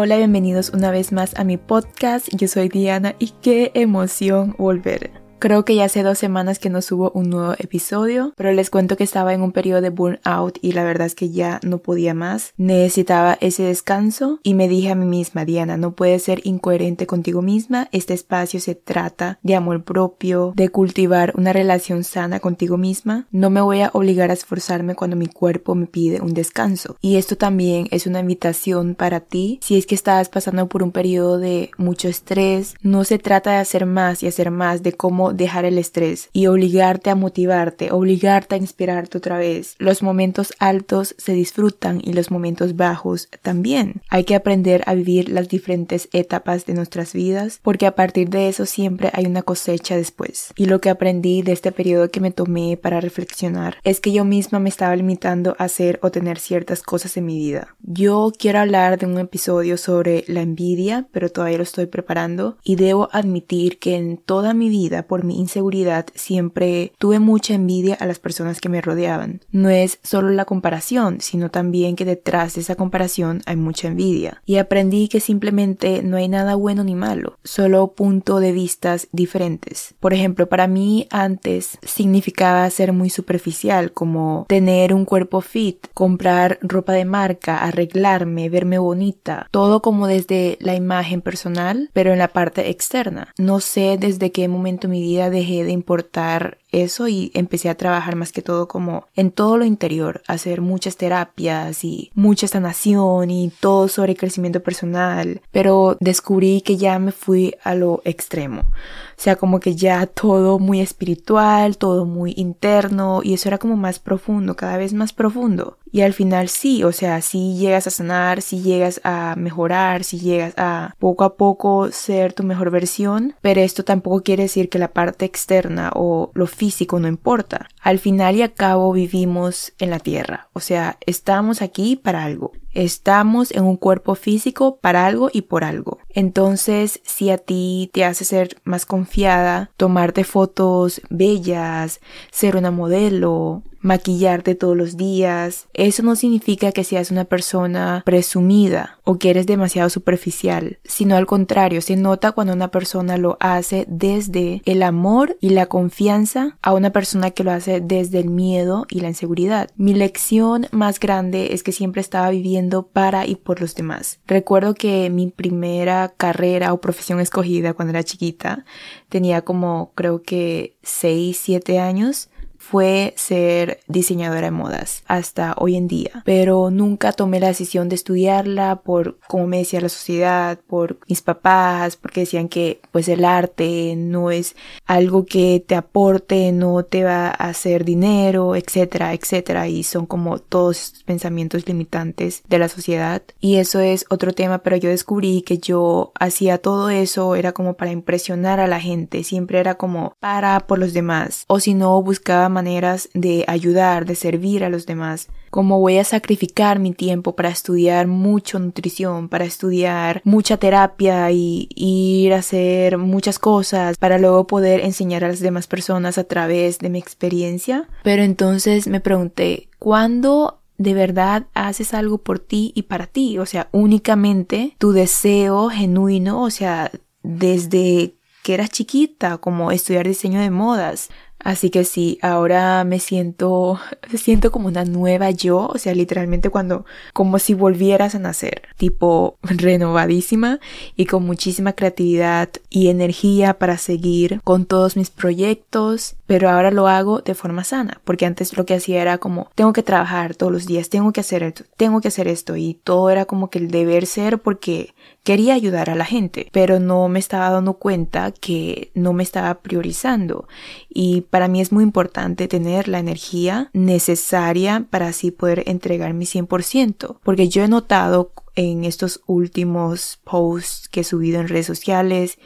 Hola, bienvenidos una vez más a mi podcast. Yo soy Diana y qué emoción volver. Creo que ya hace dos semanas que no subo un nuevo episodio, pero les cuento que estaba en un periodo de burnout y la verdad es que ya no podía más. Necesitaba ese descanso y me dije a mí misma, Diana, no puedes ser incoherente contigo misma. Este espacio se trata de amor propio, de cultivar una relación sana contigo misma. No me voy a obligar a esforzarme cuando mi cuerpo me pide un descanso. Y esto también es una invitación para ti. Si es que estás pasando por un periodo de mucho estrés, no se trata de hacer más y hacer más de cómo dejar el estrés y obligarte a motivarte, obligarte a inspirarte otra vez. Los momentos altos se disfrutan y los momentos bajos también. Hay que aprender a vivir las diferentes etapas de nuestras vidas porque a partir de eso siempre hay una cosecha después. Y lo que aprendí de este periodo que me tomé para reflexionar es que yo misma me estaba limitando a hacer o tener ciertas cosas en mi vida. Yo quiero hablar de un episodio sobre la envidia, pero todavía lo estoy preparando y debo admitir que en toda mi vida, por mi inseguridad siempre tuve mucha envidia a las personas que me rodeaban. No es solo la comparación, sino también que detrás de esa comparación hay mucha envidia. Y aprendí que simplemente no hay nada bueno ni malo, solo punto de vistas diferentes. Por ejemplo, para mí antes significaba ser muy superficial, como tener un cuerpo fit, comprar ropa de marca, arreglarme, verme bonita, todo como desde la imagen personal, pero en la parte externa. No sé desde qué momento mi dejé de importar eso y empecé a trabajar más que todo como en todo lo interior, hacer muchas terapias y mucha sanación y todo sobre crecimiento personal, pero descubrí que ya me fui a lo extremo. Sea, como que ya todo muy espiritual, todo muy interno y eso era como más profundo, cada vez más profundo. Y al final sí, o sea, si llegas a sanar, si llegas a mejorar, si llegas a poco a poco ser tu mejor versión, pero esto tampoco quiere decir que la parte externa o lo físico no importa. Al final y a cabo vivimos en la tierra, o sea, estamos aquí para algo. Estamos en un cuerpo físico para algo y por algo. Entonces, si a ti te hace ser más confiada, tomarte fotos bellas, ser una modelo, maquillarte todos los días. Eso no significa que seas una persona presumida o que eres demasiado superficial, sino al contrario, se nota cuando una persona lo hace desde el amor y la confianza a una persona que lo hace desde el miedo y la inseguridad. Mi lección más grande es que siempre estaba viviendo para y por los demás. Recuerdo que mi primera carrera o profesión escogida cuando era chiquita. Tenía como creo que 6, 7 años fue ser diseñadora de modas hasta hoy en día, pero nunca tomé la decisión de estudiarla por, como me decía la sociedad, por mis papás, porque decían que pues el arte no es algo que te aporte, no te va a hacer dinero, etcétera, etcétera, y son como todos pensamientos limitantes de la sociedad. Y eso es otro tema, pero yo descubrí que yo hacía todo eso, era como para impresionar a la gente, siempre era como para por los demás, o si no buscaba maneras de ayudar, de servir a los demás. Como voy a sacrificar mi tiempo para estudiar mucho nutrición, para estudiar mucha terapia y, ir a hacer muchas cosas para luego poder enseñar a las demás personas a través de mi experiencia. Pero entonces me pregunté, ¿cuándo de verdad haces algo por ti y para ti? O sea, únicamente tu deseo genuino, o sea, desde que eras chiquita, como estudiar diseño de modas, Así que sí, ahora me siento, siento como una nueva yo, o sea, literalmente cuando, como si volvieras a nacer, tipo renovadísima y con muchísima creatividad y energía para seguir con todos mis proyectos, pero ahora lo hago de forma sana, porque antes lo que hacía era como, tengo que trabajar todos los días, tengo que hacer esto, tengo que hacer esto y todo era como que el deber ser porque quería ayudar a la gente, pero no me estaba dando cuenta que no me estaba priorizando. Y para mí es muy importante tener la energía necesaria para así poder entregar mi 100%, porque yo he notado en estos últimos posts que he subido en redes sociales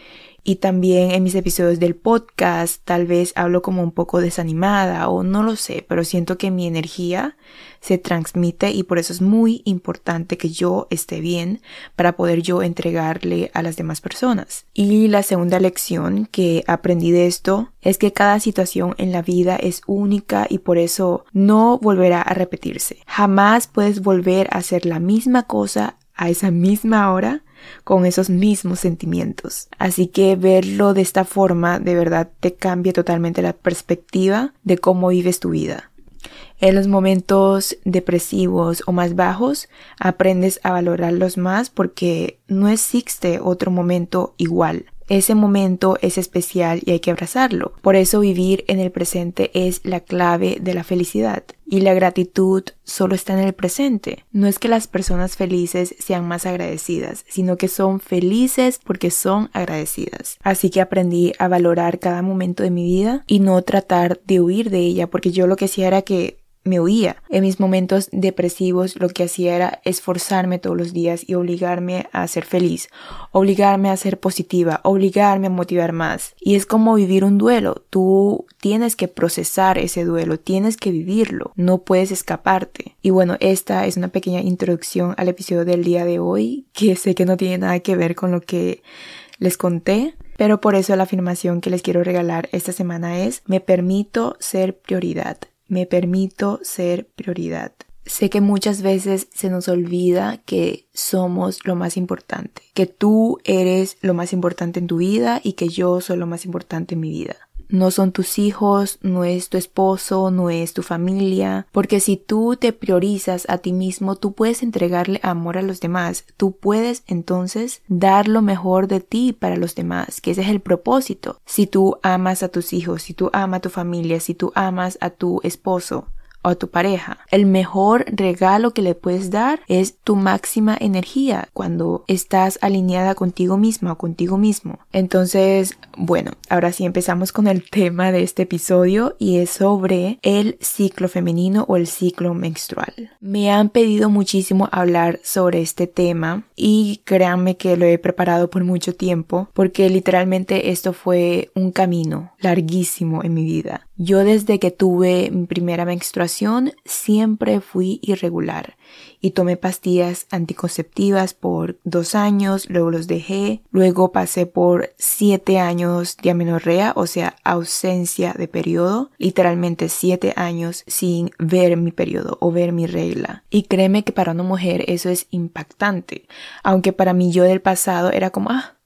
y también en mis episodios del podcast tal vez hablo como un poco desanimada o no lo sé, pero siento que mi energía se transmite y por eso es muy importante que yo esté bien para poder yo entregarle a las demás personas. Y la segunda lección que aprendí de esto es que cada situación en la vida es única y por eso no volverá a repetirse. Jamás puedes volver a hacer la misma cosa a esa misma hora con esos mismos sentimientos. Así que verlo de esta forma de verdad te cambia totalmente la perspectiva de cómo vives tu vida. En los momentos depresivos o más bajos aprendes a valorarlos más porque no existe otro momento igual. Ese momento es especial y hay que abrazarlo. Por eso vivir en el presente es la clave de la felicidad. Y la gratitud solo está en el presente. No es que las personas felices sean más agradecidas, sino que son felices porque son agradecidas. Así que aprendí a valorar cada momento de mi vida y no tratar de huir de ella, porque yo lo que hacía era que me huía. En mis momentos depresivos lo que hacía era esforzarme todos los días y obligarme a ser feliz, obligarme a ser positiva, obligarme a motivar más. Y es como vivir un duelo. Tú tienes que procesar ese duelo, tienes que vivirlo, no puedes escaparte. Y bueno, esta es una pequeña introducción al episodio del día de hoy, que sé que no tiene nada que ver con lo que les conté, pero por eso la afirmación que les quiero regalar esta semana es me permito ser prioridad me permito ser prioridad. Sé que muchas veces se nos olvida que somos lo más importante, que tú eres lo más importante en tu vida y que yo soy lo más importante en mi vida no son tus hijos, no es tu esposo, no es tu familia, porque si tú te priorizas a ti mismo, tú puedes entregarle amor a los demás, tú puedes entonces dar lo mejor de ti para los demás, que ese es el propósito. Si tú amas a tus hijos, si tú amas a tu familia, si tú amas a tu esposo, o a tu pareja. El mejor regalo que le puedes dar es tu máxima energía cuando estás alineada contigo misma o contigo mismo. Entonces, bueno, ahora sí empezamos con el tema de este episodio y es sobre el ciclo femenino o el ciclo menstrual. Me han pedido muchísimo hablar sobre este tema y créanme que lo he preparado por mucho tiempo porque literalmente esto fue un camino larguísimo en mi vida. Yo desde que tuve mi primera menstruación siempre fui irregular y tomé pastillas anticonceptivas por dos años, luego los dejé, luego pasé por siete años de amenorrea, o sea, ausencia de periodo, literalmente siete años sin ver mi periodo o ver mi regla. Y créeme que para una mujer eso es impactante, aunque para mí yo del pasado era como, ah,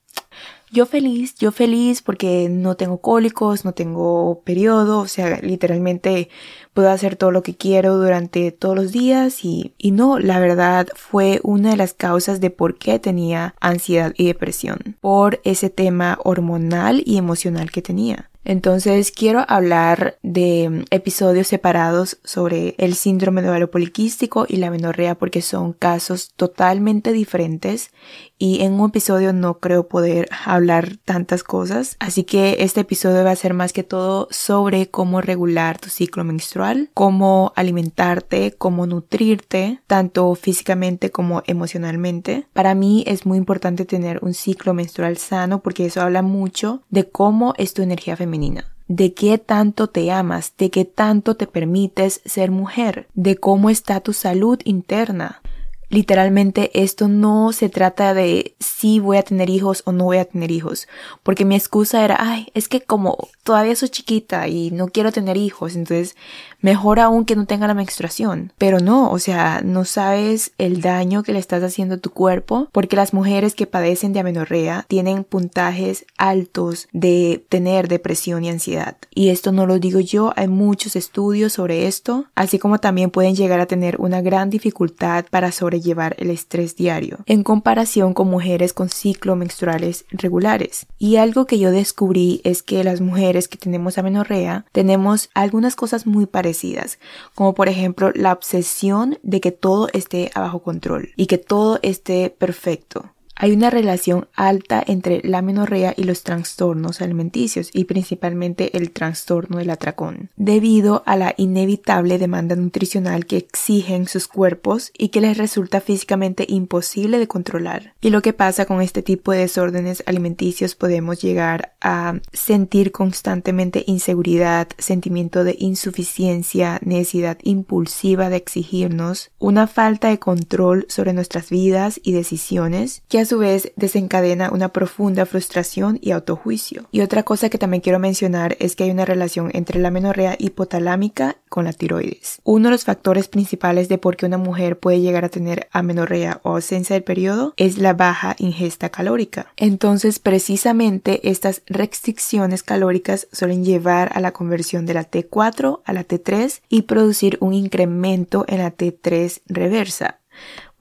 yo feliz, yo feliz porque no tengo cólicos, no tengo periodo, o sea, literalmente puedo hacer todo lo que quiero durante todos los días y, y no, la verdad fue una de las causas de por qué tenía ansiedad y depresión, por ese tema hormonal y emocional que tenía. Entonces quiero hablar de episodios separados sobre el síndrome de ovario poliquístico y la menorrea porque son casos totalmente diferentes y en un episodio no creo poder hablar tantas cosas. Así que este episodio va a ser más que todo sobre cómo regular tu ciclo menstrual, cómo alimentarte, cómo nutrirte, tanto físicamente como emocionalmente. Para mí es muy importante tener un ciclo menstrual sano porque eso habla mucho de cómo es tu energía femenina de qué tanto te amas, de qué tanto te permites ser mujer, de cómo está tu salud interna, Literalmente esto no se trata de si voy a tener hijos o no voy a tener hijos, porque mi excusa era, ay, es que como todavía soy chiquita y no quiero tener hijos, entonces mejor aún que no tenga la menstruación. Pero no, o sea, no sabes el daño que le estás haciendo a tu cuerpo, porque las mujeres que padecen de amenorrea tienen puntajes altos de tener depresión y ansiedad. Y esto no lo digo yo, hay muchos estudios sobre esto, así como también pueden llegar a tener una gran dificultad para sobrevivir llevar el estrés diario, en comparación con mujeres con ciclos menstruales regulares. Y algo que yo descubrí es que las mujeres que tenemos amenorrea tenemos algunas cosas muy parecidas, como por ejemplo la obsesión de que todo esté bajo control y que todo esté perfecto. Hay una relación alta entre la menorrea y los trastornos alimenticios y principalmente el trastorno del atracón, debido a la inevitable demanda nutricional que exigen sus cuerpos y que les resulta físicamente imposible de controlar. Y lo que pasa con este tipo de desórdenes alimenticios podemos llegar a sentir constantemente inseguridad, sentimiento de insuficiencia, necesidad impulsiva de exigirnos, una falta de control sobre nuestras vidas y decisiones que su vez desencadena una profunda frustración y autojuicio. Y otra cosa que también quiero mencionar es que hay una relación entre la menorrea hipotalámica con la tiroides. Uno de los factores principales de por qué una mujer puede llegar a tener amenorrea o ausencia del periodo es la baja ingesta calórica. Entonces, precisamente estas restricciones calóricas suelen llevar a la conversión de la T4 a la T3 y producir un incremento en la T3 reversa.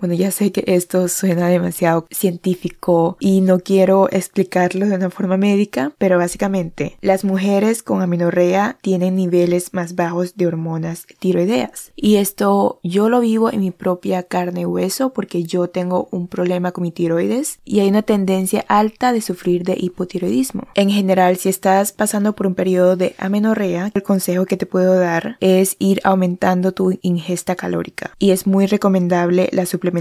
Bueno, ya sé que esto suena demasiado científico y no quiero explicarlo de una forma médica, pero básicamente las mujeres con amenorrea tienen niveles más bajos de hormonas tiroideas. Y esto yo lo vivo en mi propia carne y hueso porque yo tengo un problema con mi tiroides y hay una tendencia alta de sufrir de hipotiroidismo. En general, si estás pasando por un periodo de amenorrea, el consejo que te puedo dar es ir aumentando tu ingesta calórica y es muy recomendable la suplementación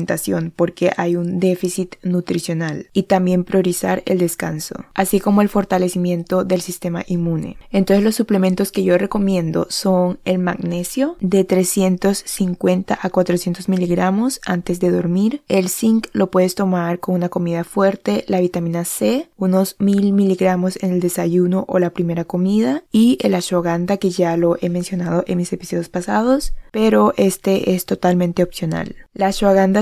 porque hay un déficit nutricional y también priorizar el descanso, así como el fortalecimiento del sistema inmune. Entonces los suplementos que yo recomiendo son el magnesio de 350 a 400 miligramos antes de dormir, el zinc lo puedes tomar con una comida fuerte, la vitamina C unos 1000 miligramos en el desayuno o la primera comida y el ashwagandha que ya lo he mencionado en mis episodios pasados, pero este es totalmente opcional.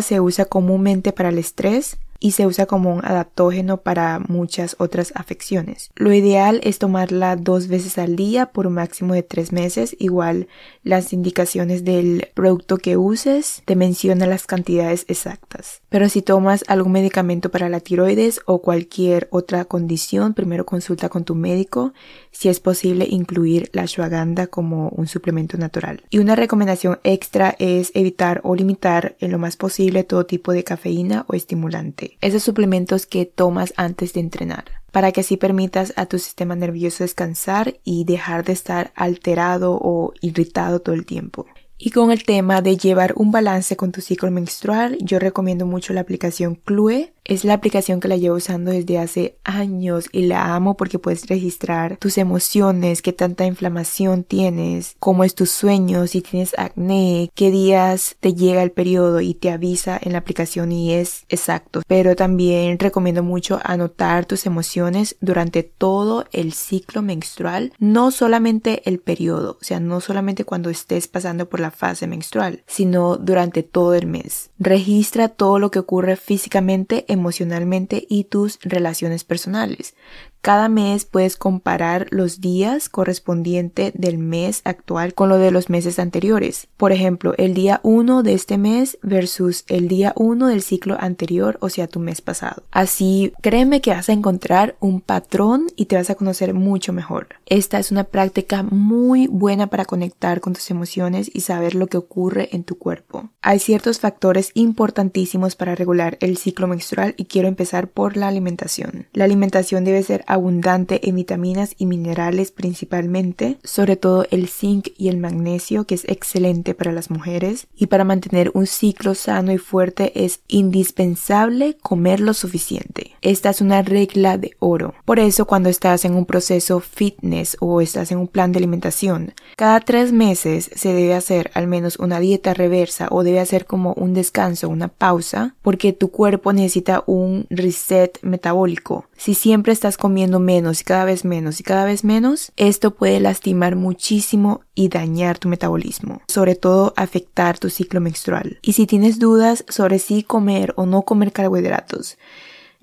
Se usa comúnmente para el estrés, y se usa como un adaptógeno para muchas otras afecciones. Lo ideal es tomarla dos veces al día por un máximo de tres meses. Igual las indicaciones del producto que uses te mencionan las cantidades exactas. Pero si tomas algún medicamento para la tiroides o cualquier otra condición, primero consulta con tu médico si es posible incluir la ashwagandha como un suplemento natural. Y una recomendación extra es evitar o limitar en lo más posible todo tipo de cafeína o estimulante esos suplementos que tomas antes de entrenar, para que así permitas a tu sistema nervioso descansar y dejar de estar alterado o irritado todo el tiempo. Y con el tema de llevar un balance con tu ciclo menstrual, yo recomiendo mucho la aplicación Clue es la aplicación que la llevo usando desde hace años y la amo porque puedes registrar tus emociones, qué tanta inflamación tienes, cómo es tu sueño, si tienes acné, qué días te llega el periodo y te avisa en la aplicación y es exacto. Pero también recomiendo mucho anotar tus emociones durante todo el ciclo menstrual, no solamente el periodo, o sea, no solamente cuando estés pasando por la fase menstrual, sino durante todo el mes. Registra todo lo que ocurre físicamente emocionalmente y tus relaciones personales. Cada mes puedes comparar los días correspondientes del mes actual con lo de los meses anteriores. Por ejemplo, el día 1 de este mes versus el día 1 del ciclo anterior, o sea, tu mes pasado. Así, créeme que vas a encontrar un patrón y te vas a conocer mucho mejor. Esta es una práctica muy buena para conectar con tus emociones y saber lo que ocurre en tu cuerpo. Hay ciertos factores importantísimos para regular el ciclo menstrual y quiero empezar por la alimentación. La alimentación debe ser abundante en vitaminas y minerales principalmente, sobre todo el zinc y el magnesio que es excelente para las mujeres y para mantener un ciclo sano y fuerte es indispensable comer lo suficiente. Esta es una regla de oro. Por eso cuando estás en un proceso fitness o estás en un plan de alimentación, cada tres meses se debe hacer al menos una dieta reversa o debe hacer como un descanso, una pausa, porque tu cuerpo necesita un reset metabólico. Si siempre estás comiendo menos y cada vez menos y cada vez menos, esto puede lastimar muchísimo y dañar tu metabolismo, sobre todo afectar tu ciclo menstrual. Y si tienes dudas sobre si comer o no comer carbohidratos,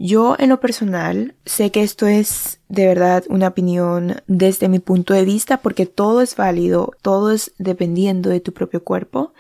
yo en lo personal sé que esto es de verdad una opinión desde mi punto de vista porque todo es válido, todo es dependiendo de tu propio cuerpo.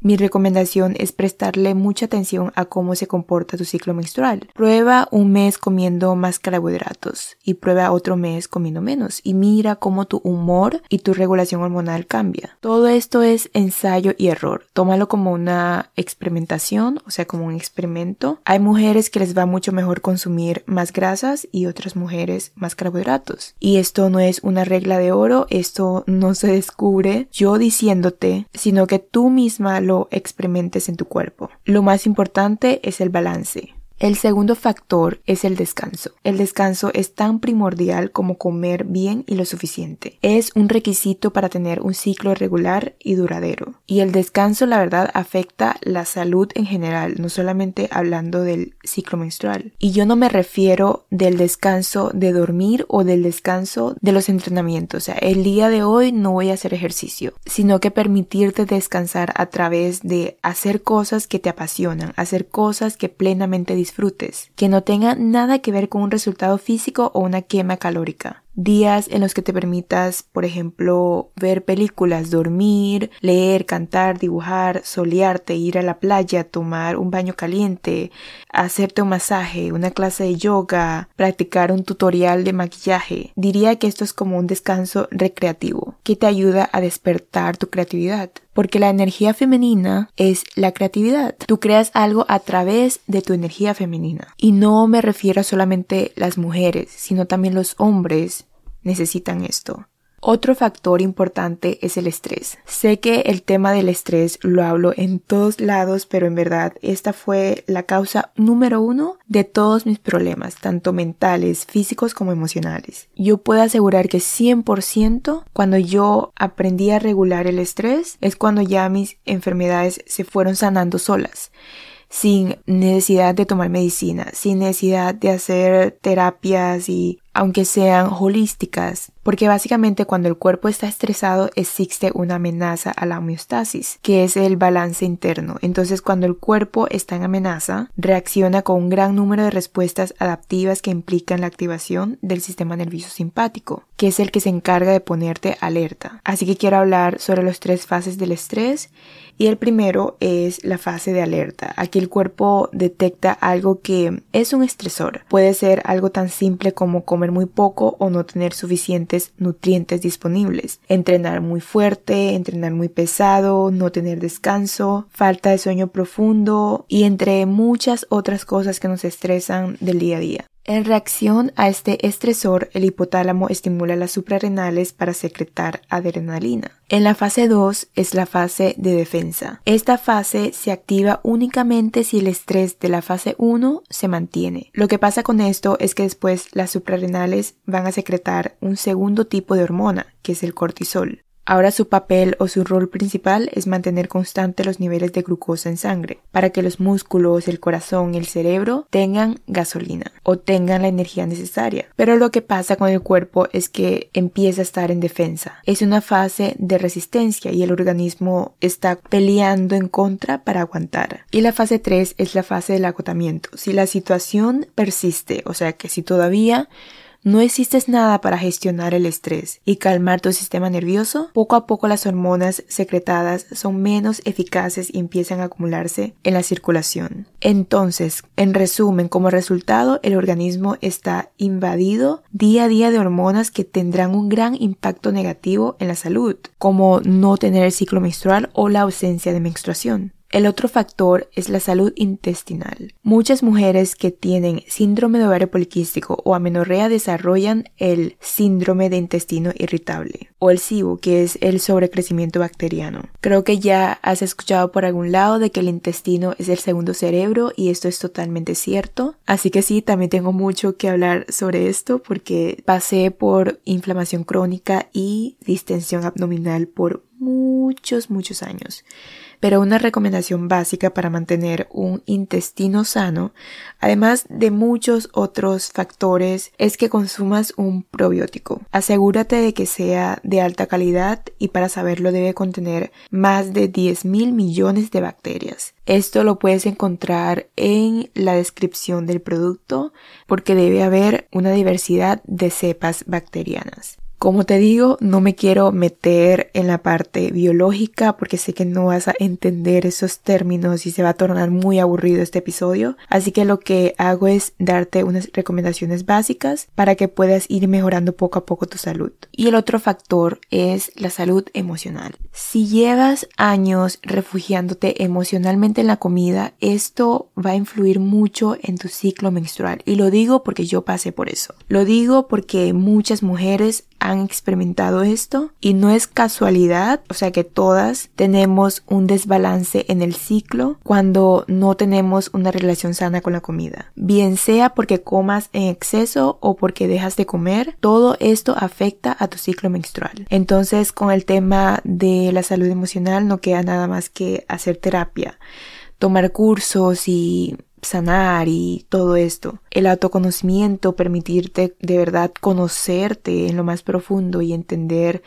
Mi recomendación es prestarle mucha atención a cómo se comporta tu ciclo menstrual. Prueba un mes comiendo más carbohidratos y prueba otro mes comiendo menos y mira cómo tu humor y tu regulación hormonal cambia. Todo esto es ensayo y error. Tómalo como una experimentación, o sea, como un experimento. Hay mujeres que les va mucho mejor consumir más grasas y otras mujeres más carbohidratos. Y esto no es una regla de oro, esto no se descubre yo diciéndote, sino que tú misma lo experimentes en tu cuerpo. Lo más importante es el balance. El segundo factor es el descanso. El descanso es tan primordial como comer bien y lo suficiente. Es un requisito para tener un ciclo regular y duradero. Y el descanso, la verdad, afecta la salud en general, no solamente hablando del ciclo menstrual. Y yo no me refiero del descanso de dormir o del descanso de los entrenamientos. O sea, el día de hoy no voy a hacer ejercicio, sino que permitirte descansar a través de hacer cosas que te apasionan, hacer cosas que plenamente disfrutes, que no tengan nada que ver con un resultado físico o una quema calórica días en los que te permitas, por ejemplo, ver películas, dormir, leer, cantar, dibujar, solearte, ir a la playa, tomar un baño caliente, hacerte un masaje, una clase de yoga, practicar un tutorial de maquillaje. Diría que esto es como un descanso recreativo que te ayuda a despertar tu creatividad porque la energía femenina es la creatividad. Tú creas algo a través de tu energía femenina. Y no me refiero a solamente las mujeres, sino también los hombres necesitan esto. Otro factor importante es el estrés. Sé que el tema del estrés lo hablo en todos lados, pero en verdad esta fue la causa número uno de todos mis problemas, tanto mentales, físicos como emocionales. Yo puedo asegurar que 100% cuando yo aprendí a regular el estrés es cuando ya mis enfermedades se fueron sanando solas sin necesidad de tomar medicina, sin necesidad de hacer terapias y aunque sean holísticas, porque básicamente cuando el cuerpo está estresado existe una amenaza a la homeostasis, que es el balance interno. Entonces cuando el cuerpo está en amenaza, reacciona con un gran número de respuestas adaptivas que implican la activación del sistema nervioso simpático, que es el que se encarga de ponerte alerta. Así que quiero hablar sobre las tres fases del estrés y el primero es la fase de alerta. Aquí el cuerpo detecta algo que es un estresor. Puede ser algo tan simple como muy poco o no tener suficientes nutrientes disponibles. Entrenar muy fuerte, entrenar muy pesado, no tener descanso, falta de sueño profundo y entre muchas otras cosas que nos estresan del día a día. En reacción a este estresor, el hipotálamo estimula las suprarrenales para secretar adrenalina. En la fase 2 es la fase de defensa. Esta fase se activa únicamente si el estrés de la fase 1 se mantiene. Lo que pasa con esto es que después las suprarrenales van a secretar un segundo tipo de hormona, que es el cortisol. Ahora su papel o su rol principal es mantener constante los niveles de glucosa en sangre, para que los músculos, el corazón el cerebro tengan gasolina o tengan la energía necesaria. Pero lo que pasa con el cuerpo es que empieza a estar en defensa. Es una fase de resistencia y el organismo está peleando en contra para aguantar. Y la fase 3 es la fase del agotamiento. Si la situación persiste, o sea que si todavía no existe nada para gestionar el estrés y calmar tu sistema nervioso, poco a poco las hormonas secretadas son menos eficaces y empiezan a acumularse en la circulación. Entonces, en resumen, como resultado, el organismo está invadido día a día de hormonas que tendrán un gran impacto negativo en la salud, como no tener el ciclo menstrual o la ausencia de menstruación. El otro factor es la salud intestinal. Muchas mujeres que tienen síndrome de ovario poliquístico o amenorrea desarrollan el síndrome de intestino irritable o el SIBO, que es el sobrecrecimiento bacteriano. Creo que ya has escuchado por algún lado de que el intestino es el segundo cerebro y esto es totalmente cierto. Así que sí, también tengo mucho que hablar sobre esto porque pasé por inflamación crónica y distensión abdominal por muchos, muchos años pero una recomendación básica para mantener un intestino sano, además de muchos otros factores, es que consumas un probiótico. Asegúrate de que sea de alta calidad y para saberlo debe contener más de 10 mil millones de bacterias. Esto lo puedes encontrar en la descripción del producto porque debe haber una diversidad de cepas bacterianas. Como te digo, no me quiero meter en la parte biológica porque sé que no vas a entender esos términos y se va a tornar muy aburrido este episodio. Así que lo que hago es darte unas recomendaciones básicas para que puedas ir mejorando poco a poco tu salud. Y el otro factor es la salud emocional. Si llevas años refugiándote emocionalmente en la comida, esto va a influir mucho en tu ciclo menstrual. Y lo digo porque yo pasé por eso. Lo digo porque muchas mujeres han experimentado esto y no es casualidad, o sea que todas tenemos un desbalance en el ciclo cuando no tenemos una relación sana con la comida. Bien sea porque comas en exceso o porque dejas de comer, todo esto afecta a tu ciclo menstrual. Entonces con el tema de la salud emocional no queda nada más que hacer terapia tomar cursos y sanar y todo esto. El autoconocimiento, permitirte de verdad conocerte en lo más profundo y entender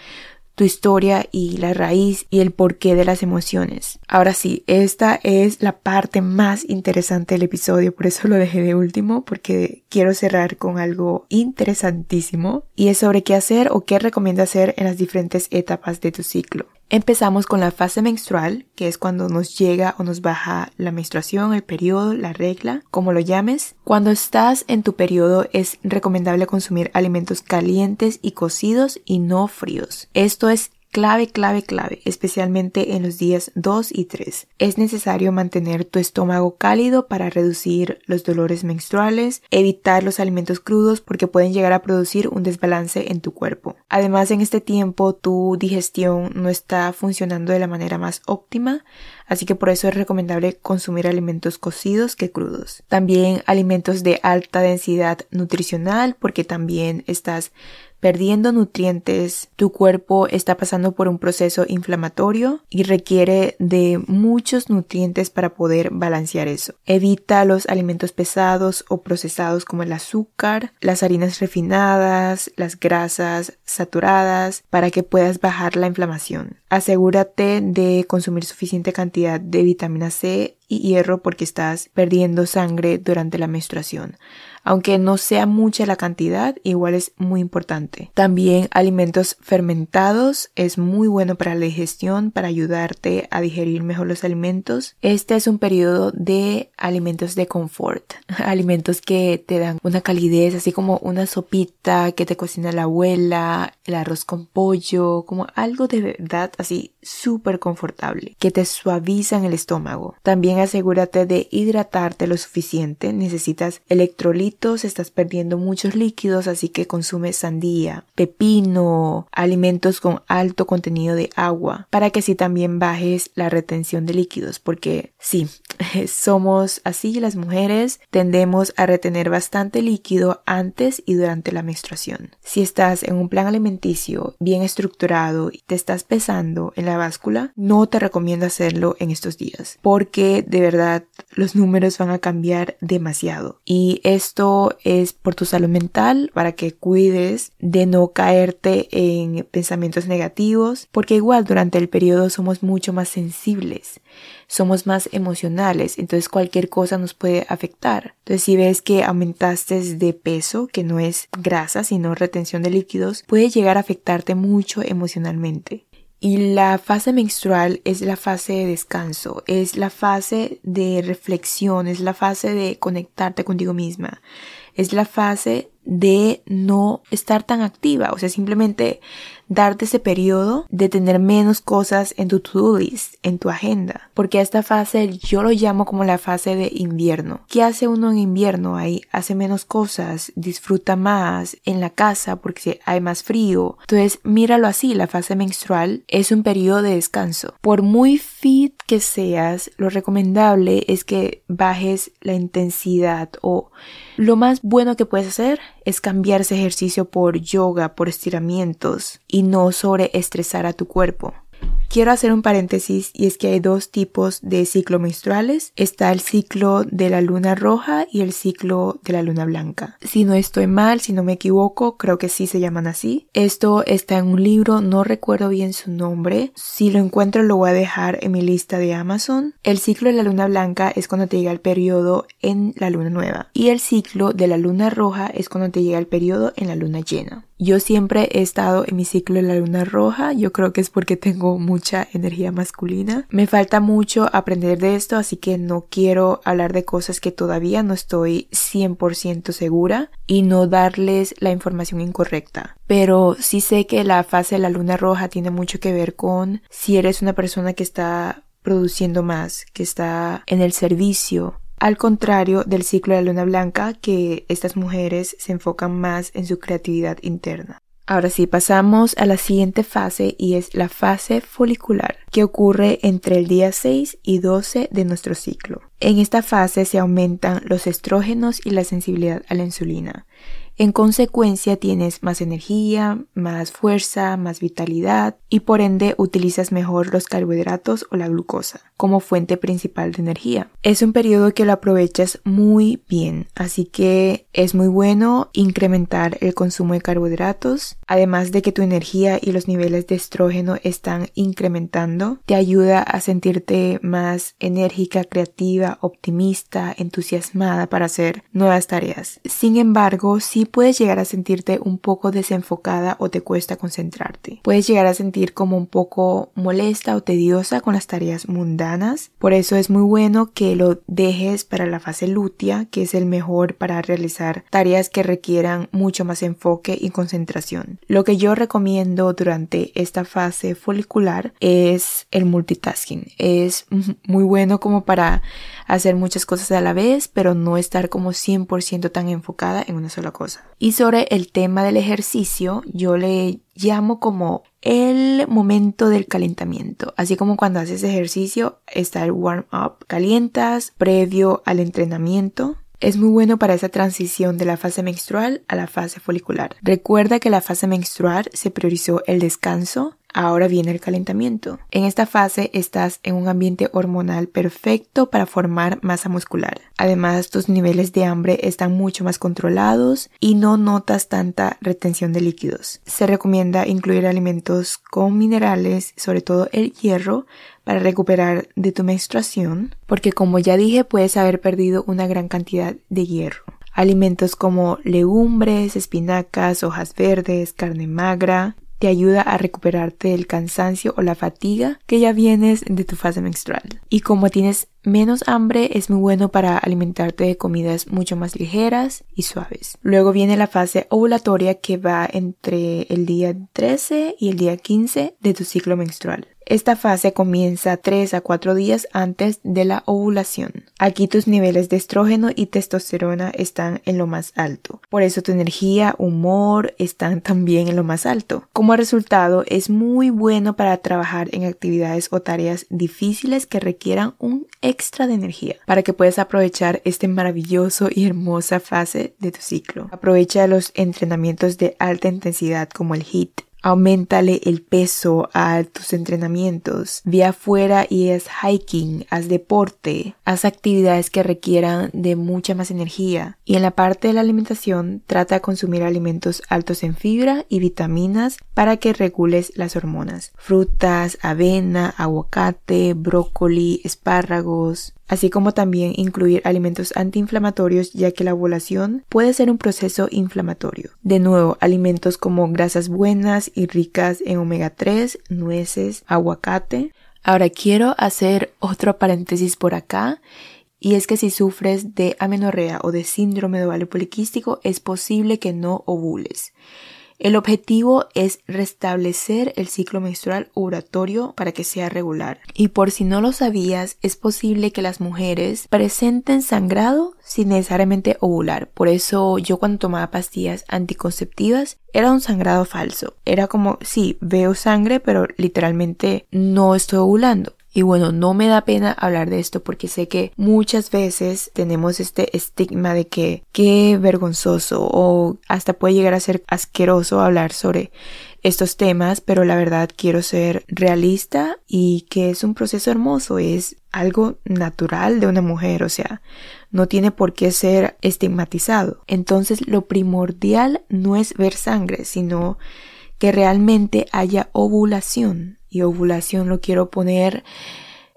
tu historia y la raíz y el porqué de las emociones. Ahora sí, esta es la parte más interesante del episodio, por eso lo dejé de último, porque quiero cerrar con algo interesantísimo y es sobre qué hacer o qué recomiendo hacer en las diferentes etapas de tu ciclo. Empezamos con la fase menstrual, que es cuando nos llega o nos baja la menstruación, el periodo, la regla, como lo llames. Cuando estás en tu periodo es recomendable consumir alimentos calientes y cocidos y no fríos. Esto es Clave, clave, clave, especialmente en los días 2 y 3. Es necesario mantener tu estómago cálido para reducir los dolores menstruales, evitar los alimentos crudos porque pueden llegar a producir un desbalance en tu cuerpo. Además, en este tiempo tu digestión no está funcionando de la manera más óptima, así que por eso es recomendable consumir alimentos cocidos que crudos. También alimentos de alta densidad nutricional porque también estás perdiendo nutrientes, tu cuerpo está pasando por un proceso inflamatorio y requiere de muchos nutrientes para poder balancear eso. Evita los alimentos pesados o procesados como el azúcar, las harinas refinadas, las grasas saturadas para que puedas bajar la inflamación. Asegúrate de consumir suficiente cantidad de vitamina C y hierro porque estás perdiendo sangre durante la menstruación. Aunque no sea mucha la cantidad, igual es muy importante. También alimentos fermentados es muy bueno para la digestión, para ayudarte a digerir mejor los alimentos. Este es un periodo de alimentos de confort, alimentos que te dan una calidez, así como una sopita que te cocina la abuela, el arroz con pollo, como algo de verdad así súper confortable, que te suavizan el estómago. También asegúrate de hidratarte lo suficiente, necesitas electrolitos, estás perdiendo muchos líquidos, así que consume sandía, pepino, alimentos con alto contenido de agua, para que así también bajes la retención de líquidos, porque sí, somos así las mujeres, tendemos a retener bastante líquido antes y durante la menstruación. Si estás en un plan alimenticio bien estructurado y te estás pesando en la báscula, no te recomiendo hacerlo en estos días, porque de verdad los números van a cambiar demasiado. Y esto es por tu salud mental, para que cuides de no caerte en pensamientos negativos, porque igual durante el periodo somos mucho más sensibles somos más emocionales, entonces cualquier cosa nos puede afectar. Entonces si ves que aumentaste de peso, que no es grasa, sino retención de líquidos, puede llegar a afectarte mucho emocionalmente. Y la fase menstrual es la fase de descanso, es la fase de reflexión, es la fase de conectarte contigo misma, es la fase de no estar tan activa, o sea, simplemente darte ese periodo de tener menos cosas en tu to-do list, en tu agenda. Porque esta fase yo lo llamo como la fase de invierno. ¿Qué hace uno en invierno? Ahí hace menos cosas, disfruta más en la casa porque hay más frío. Entonces, míralo así, la fase menstrual es un periodo de descanso. Por muy fit que seas, lo recomendable es que bajes la intensidad o lo más bueno que puedes hacer es cambiar ese ejercicio por yoga, por estiramientos y no sobreestresar a tu cuerpo. Quiero hacer un paréntesis y es que hay dos tipos de ciclo menstruales. Está el ciclo de la luna roja y el ciclo de la luna blanca. Si no estoy mal, si no me equivoco, creo que sí se llaman así. Esto está en un libro, no recuerdo bien su nombre. Si lo encuentro lo voy a dejar en mi lista de Amazon. El ciclo de la luna blanca es cuando te llega el periodo en la luna nueva y el ciclo de la luna roja es cuando te llega el periodo en la luna llena. Yo siempre he estado en mi ciclo de la luna roja, yo creo que es porque tengo mucha energía masculina. Me falta mucho aprender de esto, así que no quiero hablar de cosas que todavía no estoy 100% segura y no darles la información incorrecta. Pero sí sé que la fase de la luna roja tiene mucho que ver con si eres una persona que está produciendo más, que está en el servicio, al contrario del ciclo de la luna blanca, que estas mujeres se enfocan más en su creatividad interna. Ahora sí, pasamos a la siguiente fase y es la fase folicular, que ocurre entre el día 6 y 12 de nuestro ciclo. En esta fase se aumentan los estrógenos y la sensibilidad a la insulina. En consecuencia tienes más energía, más fuerza, más vitalidad y por ende utilizas mejor los carbohidratos o la glucosa como fuente principal de energía. Es un periodo que lo aprovechas muy bien, así que es muy bueno incrementar el consumo de carbohidratos, además de que tu energía y los niveles de estrógeno están incrementando, te ayuda a sentirte más enérgica, creativa, optimista, entusiasmada para hacer nuevas tareas. Sin embargo, puedes llegar a sentirte un poco desenfocada o te cuesta concentrarte. Puedes llegar a sentir como un poco molesta o tediosa con las tareas mundanas por eso es muy bueno que lo dejes para la fase lútea, que es el mejor para realizar tareas que requieran mucho más enfoque y concentración. Lo que yo recomiendo durante esta fase folicular es el multitasking. Es muy bueno como para hacer muchas cosas a la vez, pero no estar como 100% tan enfocada en una sola cosa. Y sobre el tema del ejercicio, yo le llamo como el momento del calentamiento. Así como cuando haces ejercicio está el warm up. Calientas previo al entrenamiento. Es muy bueno para esa transición de la fase menstrual a la fase folicular. Recuerda que la fase menstrual se priorizó el descanso Ahora viene el calentamiento. En esta fase estás en un ambiente hormonal perfecto para formar masa muscular. Además, tus niveles de hambre están mucho más controlados y no notas tanta retención de líquidos. Se recomienda incluir alimentos con minerales, sobre todo el hierro, para recuperar de tu menstruación, porque como ya dije, puedes haber perdido una gran cantidad de hierro. Alimentos como legumbres, espinacas, hojas verdes, carne magra, te ayuda a recuperarte del cansancio o la fatiga que ya vienes de tu fase menstrual. Y como tienes menos hambre, es muy bueno para alimentarte de comidas mucho más ligeras y suaves. Luego viene la fase ovulatoria que va entre el día 13 y el día 15 de tu ciclo menstrual. Esta fase comienza 3 a 4 días antes de la ovulación. Aquí tus niveles de estrógeno y testosterona están en lo más alto. Por eso tu energía, humor están también en lo más alto. Como resultado, es muy bueno para trabajar en actividades o tareas difíciles que requieran un extra de energía para que puedas aprovechar este maravilloso y hermosa fase de tu ciclo. Aprovecha los entrenamientos de alta intensidad como el HIIT Aumentale el peso a tus entrenamientos. Ve afuera y haz hiking, haz deporte, haz actividades que requieran de mucha más energía. Y en la parte de la alimentación, trata de consumir alimentos altos en fibra y vitaminas para que regules las hormonas. Frutas, avena, aguacate, brócoli, espárragos, así como también incluir alimentos antiinflamatorios ya que la ovulación puede ser un proceso inflamatorio. De nuevo, alimentos como grasas buenas y ricas en omega 3, nueces, aguacate. Ahora quiero hacer otro paréntesis por acá y es que si sufres de amenorrea o de síndrome de ovario poliquístico es posible que no ovules. El objetivo es restablecer el ciclo menstrual oratorio para que sea regular. Y por si no lo sabías, es posible que las mujeres presenten sangrado sin necesariamente ovular. Por eso yo cuando tomaba pastillas anticonceptivas era un sangrado falso. Era como, sí, veo sangre, pero literalmente no estoy ovulando. Y bueno, no me da pena hablar de esto porque sé que muchas veces tenemos este estigma de que qué vergonzoso o hasta puede llegar a ser asqueroso hablar sobre estos temas, pero la verdad quiero ser realista y que es un proceso hermoso, es algo natural de una mujer, o sea, no tiene por qué ser estigmatizado. Entonces lo primordial no es ver sangre, sino que realmente haya ovulación y ovulación lo quiero poner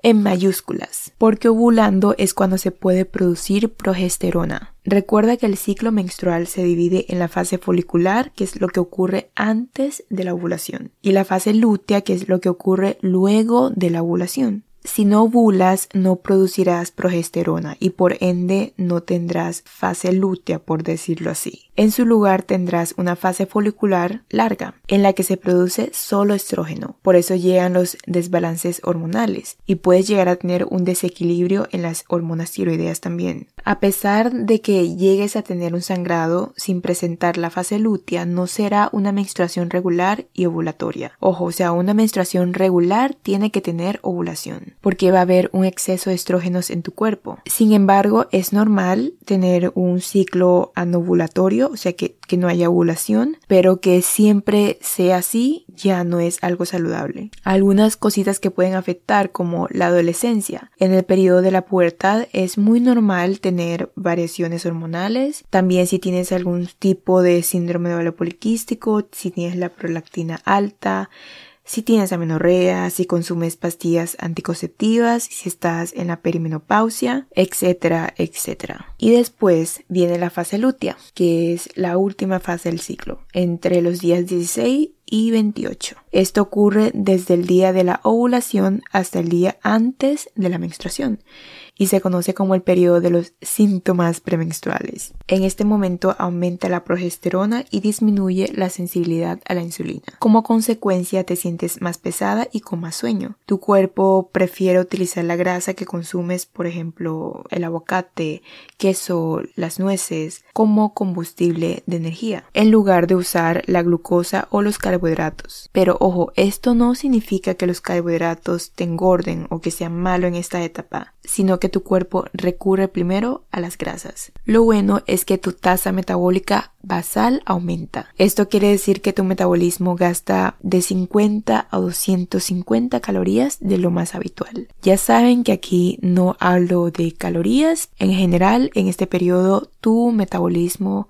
en mayúsculas, porque ovulando es cuando se puede producir progesterona. Recuerda que el ciclo menstrual se divide en la fase folicular, que es lo que ocurre antes de la ovulación, y la fase lútea, que es lo que ocurre luego de la ovulación. Si no ovulas, no producirás progesterona y por ende no tendrás fase lútea, por decirlo así. En su lugar tendrás una fase folicular larga, en la que se produce solo estrógeno. Por eso llegan los desbalances hormonales y puedes llegar a tener un desequilibrio en las hormonas tiroideas también. A pesar de que llegues a tener un sangrado sin presentar la fase lútea, no será una menstruación regular y ovulatoria. Ojo, o sea, una menstruación regular tiene que tener ovulación, porque va a haber un exceso de estrógenos en tu cuerpo. Sin embargo, es normal tener un ciclo anovulatorio, o sea, que, que no haya ovulación, pero que siempre sea así ya no es algo saludable. Algunas cositas que pueden afectar, como la adolescencia. En el periodo de la pubertad es muy normal tener variaciones hormonales. También si tienes algún tipo de síndrome de ovario poliquístico, si tienes la prolactina alta, si tienes amenorrea, si consumes pastillas anticonceptivas, si estás en la perimenopausia, etcétera, etcétera. Y después viene la fase lútea, que es la última fase del ciclo, entre los días 16 y 28. Esto ocurre desde el día de la ovulación hasta el día antes de la menstruación y se conoce como el periodo de los síntomas premenstruales. En este momento aumenta la progesterona y disminuye la sensibilidad a la insulina. Como consecuencia te sientes más pesada y con más sueño. Tu cuerpo prefiere utilizar la grasa que consumes, por ejemplo, el aguacate, queso, las nueces, como combustible de energía, en lugar de usar la glucosa o los carbohidratos. Pero ojo, esto no significa que los carbohidratos te engorden o que sean malo en esta etapa, sino que tu cuerpo recurre primero a las grasas. Lo bueno es que tu tasa metabólica basal aumenta. Esto quiere decir que tu metabolismo gasta de 50 a 250 calorías de lo más habitual. Ya saben que aquí no hablo de calorías. En general, en este periodo tu metabolismo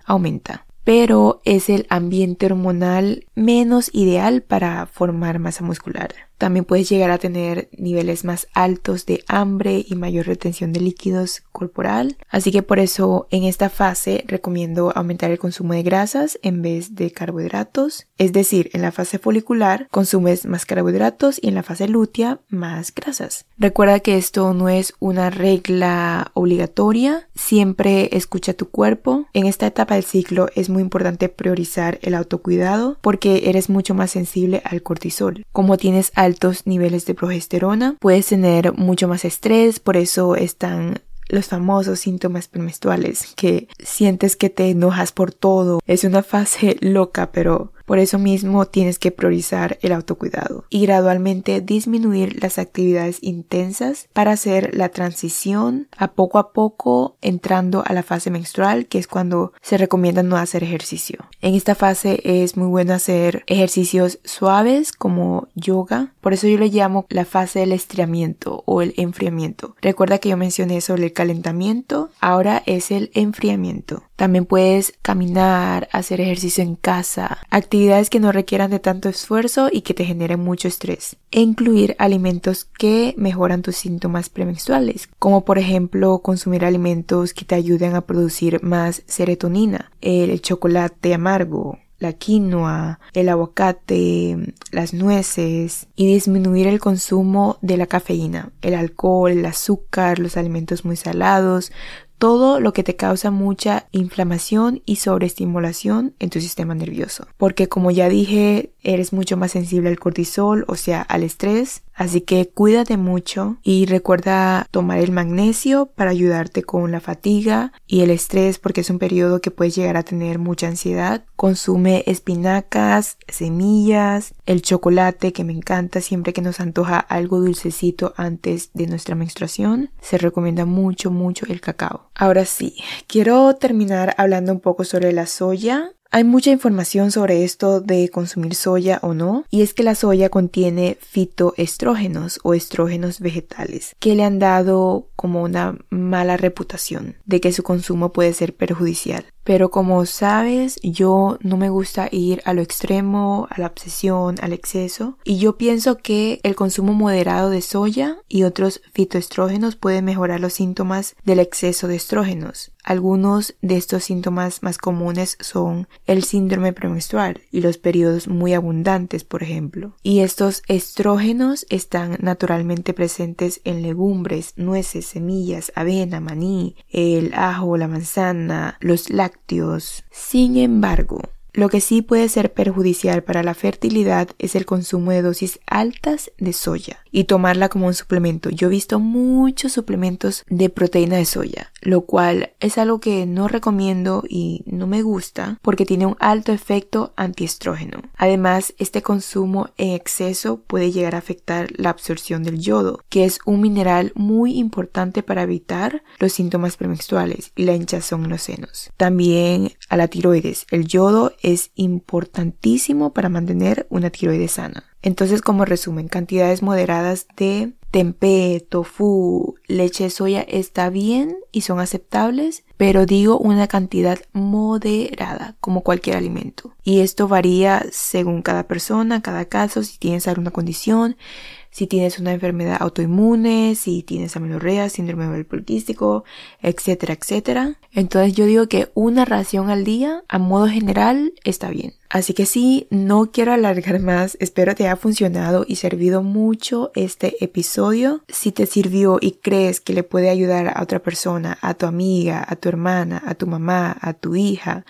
aumenta pero es el ambiente hormonal menos ideal para formar masa muscular. También puedes llegar a tener niveles más altos de hambre y mayor retención de líquidos corporal. Así que por eso en esta fase recomiendo aumentar el consumo de grasas en vez de carbohidratos. Es decir, en la fase folicular consumes más carbohidratos y en la fase lútea más grasas. Recuerda que esto no es una regla obligatoria. Siempre escucha tu cuerpo. En esta etapa del ciclo es muy importante priorizar el autocuidado porque eres mucho más sensible al cortisol. Como tienes altos niveles de progesterona, puedes tener mucho más estrés, por eso están los famosos síntomas premenstruales, que sientes que te enojas por todo. Es una fase loca, pero por eso mismo tienes que priorizar el autocuidado y gradualmente disminuir las actividades intensas para hacer la transición a poco a poco entrando a la fase menstrual, que es cuando se recomienda no hacer ejercicio. En esta fase es muy bueno hacer ejercicios suaves como yoga, por eso yo le llamo la fase del estiramiento o el enfriamiento. Recuerda que yo mencioné sobre el calentamiento, ahora es el enfriamiento. También puedes caminar, hacer ejercicio en casa, actividades que no requieran de tanto esfuerzo y que te generen mucho estrés. E incluir alimentos que mejoran tus síntomas premenstruales, como por ejemplo consumir alimentos que te ayuden a producir más serotonina, el chocolate amargo, la quinoa, el aguacate, las nueces y disminuir el consumo de la cafeína, el alcohol, el azúcar, los alimentos muy salados, todo lo que te causa mucha inflamación y sobreestimulación en tu sistema nervioso. Porque como ya dije, eres mucho más sensible al cortisol, o sea, al estrés. Así que cuídate mucho y recuerda tomar el magnesio para ayudarte con la fatiga y el estrés porque es un periodo que puedes llegar a tener mucha ansiedad. Consume espinacas, semillas, el chocolate que me encanta siempre que nos antoja algo dulcecito antes de nuestra menstruación. Se recomienda mucho, mucho el cacao. Ahora sí, quiero terminar hablando un poco sobre la soya. Hay mucha información sobre esto de consumir soya o no, y es que la soya contiene fitoestrógenos o estrógenos vegetales que le han dado como una mala reputación de que su consumo puede ser perjudicial. Pero como sabes, yo no me gusta ir a lo extremo, a la obsesión, al exceso. Y yo pienso que el consumo moderado de soya y otros fitoestrógenos puede mejorar los síntomas del exceso de estrógenos. Algunos de estos síntomas más comunes son el síndrome premenstrual y los periodos muy abundantes, por ejemplo. Y estos estrógenos están naturalmente presentes en legumbres, nueces, semillas, avena, maní, el ajo, la manzana, los lácteos Sin embargo, lo que sí puede ser perjudicial para la fertilidad es el consumo de dosis altas de soya y tomarla como un suplemento. Yo he visto muchos suplementos de proteína de soya, lo cual es algo que no recomiendo y no me gusta porque tiene un alto efecto antiestrógeno. Además, este consumo en exceso puede llegar a afectar la absorción del yodo, que es un mineral muy importante para evitar los síntomas premenstruales y la hinchazón en los senos. También a la tiroides. El yodo es importantísimo para mantener una tiroides sana. Entonces, como resumen, cantidades moderadas de tempeh, tofu, leche de soya está bien y son aceptables, pero digo una cantidad moderada, como cualquier alimento. Y esto varía según cada persona, cada caso, si tienes alguna condición, si tienes una enfermedad autoinmune, si tienes amenorrea, síndrome poliquístico, etcétera, etcétera. Entonces yo digo que una ración al día, a modo general, está bien. Así que sí, no quiero alargar más, espero te haya funcionado y servido mucho este episodio. Si te sirvió y crees que le puede ayudar a otra persona, a tu amiga, a tu hermana, a tu mamá, a tu hija,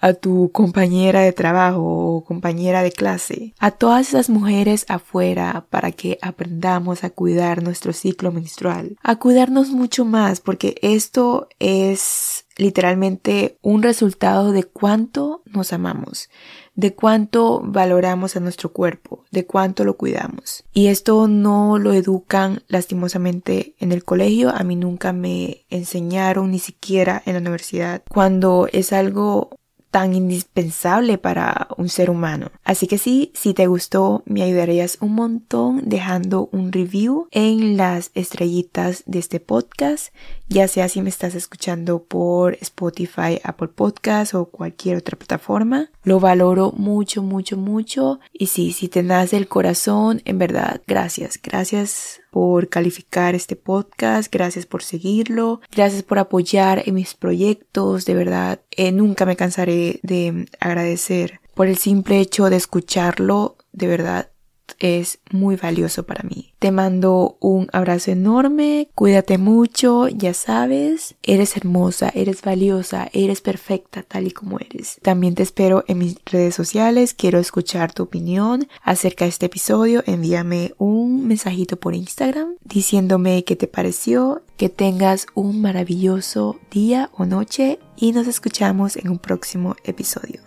a tu compañera de trabajo o compañera de clase, a todas esas mujeres afuera para que aprendamos a cuidar nuestro ciclo menstrual, a cuidarnos mucho más porque esto es literalmente un resultado de cuánto nos amamos, de cuánto valoramos a nuestro cuerpo, de cuánto lo cuidamos. Y esto no lo educan lastimosamente en el colegio, a mí nunca me enseñaron ni siquiera en la universidad, cuando es algo tan indispensable para un ser humano. Así que sí, si te gustó, me ayudarías un montón dejando un review en las estrellitas de este podcast, ya sea si me estás escuchando por Spotify, Apple Podcast o cualquier otra plataforma. Lo valoro mucho, mucho, mucho. Y sí, si te nace el corazón, en verdad, gracias, gracias por calificar este podcast, gracias por seguirlo, gracias por apoyar en mis proyectos, de verdad, eh, nunca me cansaré de agradecer por el simple hecho de escucharlo, de verdad es muy valioso para mí. Te mando un abrazo enorme, cuídate mucho, ya sabes, eres hermosa, eres valiosa, eres perfecta tal y como eres. También te espero en mis redes sociales, quiero escuchar tu opinión acerca de este episodio, envíame un mensajito por Instagram diciéndome qué te pareció, que tengas un maravilloso día o noche y nos escuchamos en un próximo episodio.